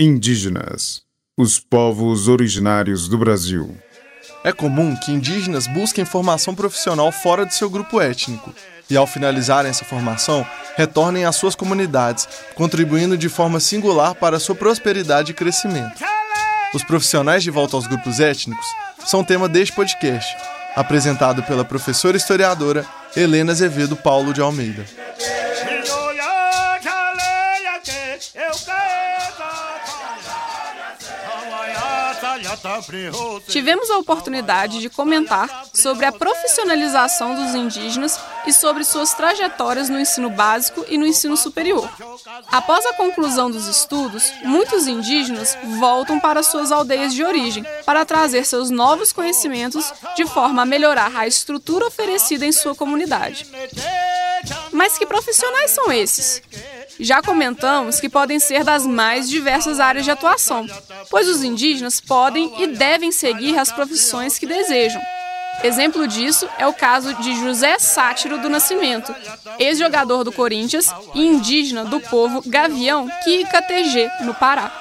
Indígenas, os povos originários do Brasil. É comum que indígenas busquem formação profissional fora de seu grupo étnico e, ao finalizarem essa formação, retornem às suas comunidades, contribuindo de forma singular para sua prosperidade e crescimento. Os profissionais de volta aos grupos étnicos são tema deste podcast, apresentado pela professora historiadora Helena Azevedo Paulo de Almeida. Tivemos a oportunidade de comentar sobre a profissionalização dos indígenas e sobre suas trajetórias no ensino básico e no ensino superior. Após a conclusão dos estudos, muitos indígenas voltam para suas aldeias de origem para trazer seus novos conhecimentos de forma a melhorar a estrutura oferecida em sua comunidade. Mas que profissionais são esses? Já comentamos que podem ser das mais diversas áreas de atuação, pois os indígenas podem e devem seguir as profissões que desejam. Exemplo disso é o caso de José Sátiro do Nascimento, ex-jogador do Corinthians e indígena do povo Gavião Kikatg, no Pará.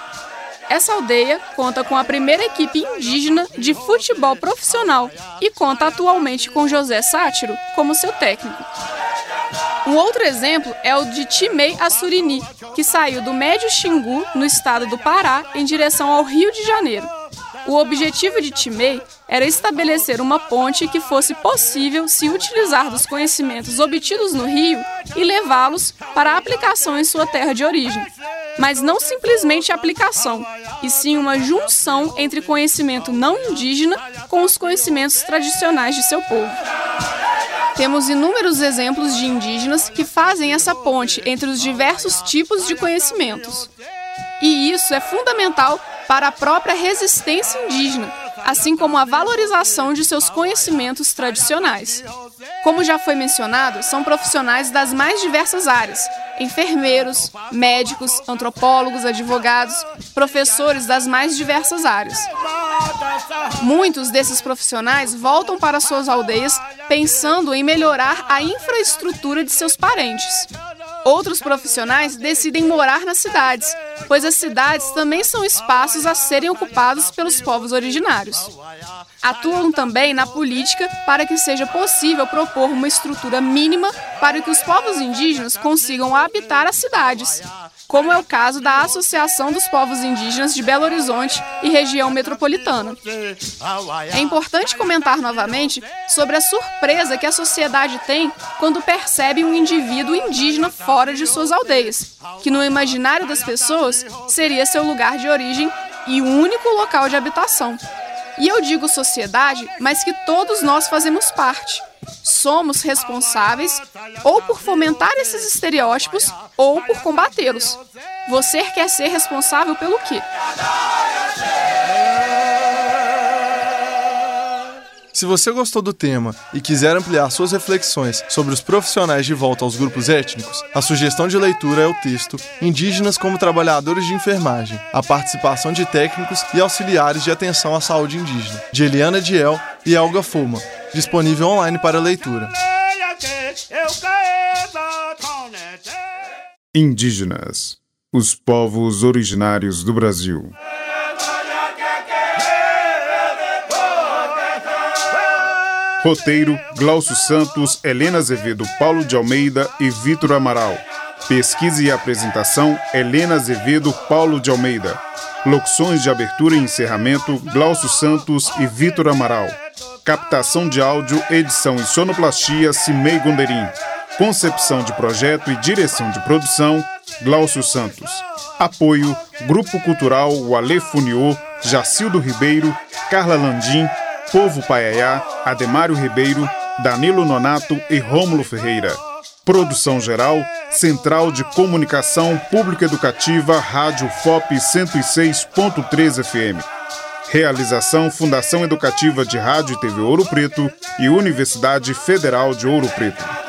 Essa aldeia conta com a primeira equipe indígena de futebol profissional e conta atualmente com José Sátiro como seu técnico. Um outro exemplo é o de Timei Assurini, que saiu do Médio Xingu, no estado do Pará, em direção ao Rio de Janeiro. O objetivo de Timei era estabelecer uma ponte que fosse possível se utilizar dos conhecimentos obtidos no Rio e levá-los para a aplicação em sua terra de origem. Mas não simplesmente aplicação, e sim uma junção entre conhecimento não indígena com os conhecimentos tradicionais de seu povo. Temos inúmeros exemplos de indígenas que fazem essa ponte entre os diversos tipos de conhecimentos. E isso é fundamental para a própria resistência indígena, assim como a valorização de seus conhecimentos tradicionais. Como já foi mencionado, são profissionais das mais diversas áreas: enfermeiros, médicos, antropólogos, advogados, professores das mais diversas áreas. Muitos desses profissionais voltam para suas aldeias pensando em melhorar a infraestrutura de seus parentes. Outros profissionais decidem morar nas cidades, pois as cidades também são espaços a serem ocupados pelos povos originários. Atuam também na política para que seja possível propor uma estrutura mínima para que os povos indígenas consigam habitar as cidades, como é o caso da Associação dos Povos Indígenas de Belo Horizonte e região metropolitana. É importante comentar novamente sobre a surpresa que a sociedade tem quando percebe um indivíduo indígena fora de suas aldeias, que no imaginário das pessoas seria seu lugar de origem e único local de habitação. E eu digo sociedade, mas que todos nós fazemos parte somos responsáveis ou por fomentar esses estereótipos ou por combatê-los. Você quer ser responsável pelo quê? Se você gostou do tema e quiser ampliar suas reflexões sobre os profissionais de volta aos grupos étnicos, a sugestão de leitura é o texto Indígenas como Trabalhadores de Enfermagem, a participação de técnicos e auxiliares de atenção à saúde indígena, de Eliana Diel e Elga Fuma, disponível online para leitura. Indígenas, os povos originários do Brasil. Roteiro: Glaucio Santos, Helena Azevedo, Paulo de Almeida e Vitor Amaral. Pesquisa e apresentação: Helena Azevedo, Paulo de Almeida. Locuções de abertura e encerramento: Glaucio Santos e Vitor Amaral. Captação de áudio, edição e sonoplastia: Cimei Gonderim. Concepção de projeto e direção de produção: Glaucio Santos. Apoio: Grupo Cultural Wale Funiô, Jacildo Ribeiro, Carla Landim, Povo Paiaiá, Ademário Ribeiro, Danilo Nonato e Rômulo Ferreira. Produção geral, Central de Comunicação Pública Educativa, Rádio FOP 106.3 FM. Realização Fundação Educativa de Rádio e TV Ouro Preto e Universidade Federal de Ouro Preto.